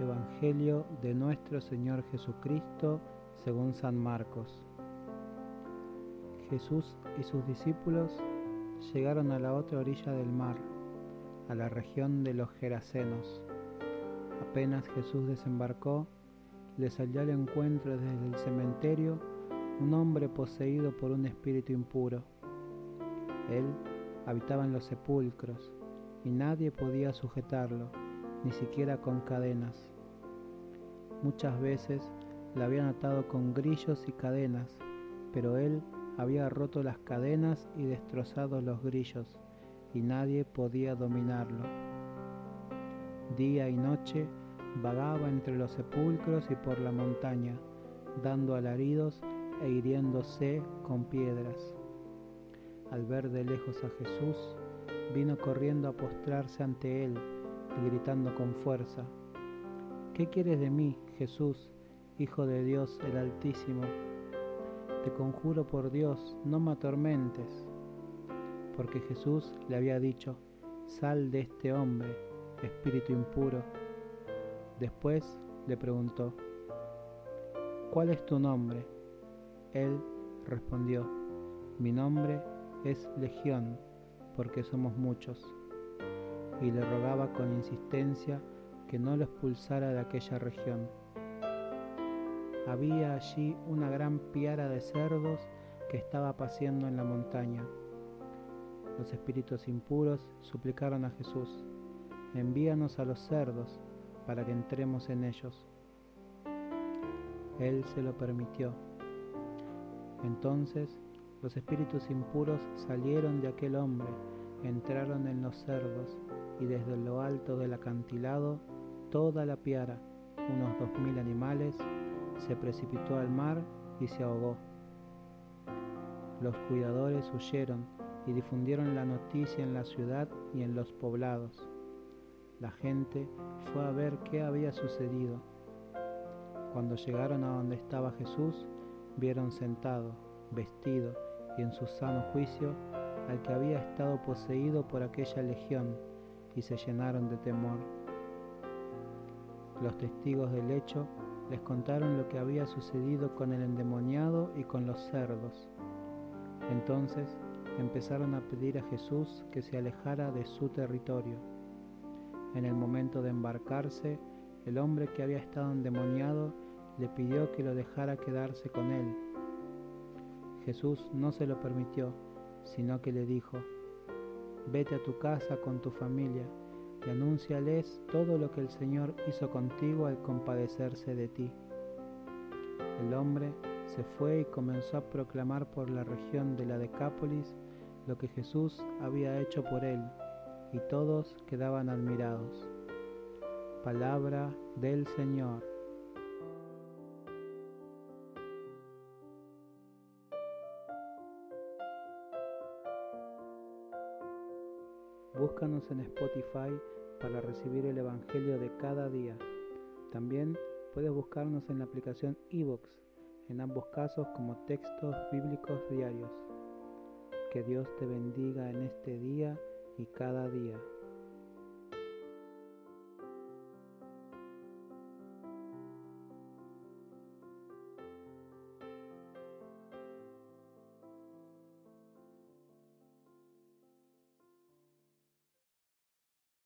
Evangelio de nuestro Señor Jesucristo según San Marcos. Jesús y sus discípulos llegaron a la otra orilla del mar, a la región de los Gerasenos. Apenas Jesús desembarcó, le salió al encuentro desde el cementerio un hombre poseído por un espíritu impuro. Él habitaba en los sepulcros y nadie podía sujetarlo, ni siquiera con cadenas. Muchas veces le habían atado con grillos y cadenas, pero él había roto las cadenas y destrozado los grillos, y nadie podía dominarlo. Día y noche vagaba entre los sepulcros y por la montaña, dando alaridos e hiriéndose con piedras. Al ver de lejos a Jesús, vino corriendo a postrarse ante él y gritando con fuerza, ¿Qué quieres de mí, Jesús, Hijo de Dios el Altísimo? Te conjuro por Dios, no me atormentes. Porque Jesús le había dicho, sal de este hombre, espíritu impuro. Después le preguntó, ¿cuál es tu nombre? Él respondió, mi nombre es Legión, porque somos muchos. Y le rogaba con insistencia que no lo expulsara de aquella región. Había allí una gran piara de cerdos que estaba paseando en la montaña. Los espíritus impuros suplicaron a Jesús, envíanos a los cerdos para que entremos en ellos. Él se lo permitió. Entonces los espíritus impuros salieron de aquel hombre, entraron en los cerdos y desde lo alto del acantilado toda la piara, unos dos mil animales, se precipitó al mar y se ahogó. Los cuidadores huyeron y difundieron la noticia en la ciudad y en los poblados. La gente fue a ver qué había sucedido. Cuando llegaron a donde estaba Jesús, vieron sentado, vestido y en su sano juicio al que había estado poseído por aquella legión y se llenaron de temor. Los testigos del hecho les contaron lo que había sucedido con el endemoniado y con los cerdos. Entonces empezaron a pedir a Jesús que se alejara de su territorio. En el momento de embarcarse, el hombre que había estado endemoniado le pidió que lo dejara quedarse con él. Jesús no se lo permitió, sino que le dijo, vete a tu casa con tu familia y anúnciales todo lo que el Señor hizo contigo al compadecerse de ti. El hombre se fue y comenzó a proclamar por la región de la Decápolis lo que Jesús había hecho por él, y todos quedaban admirados. Palabra del Señor. Búscanos en Spotify para recibir el Evangelio de cada día. También puedes buscarnos en la aplicación iVoox, en ambos casos como textos bíblicos diarios. Que Dios te bendiga en este día y cada día.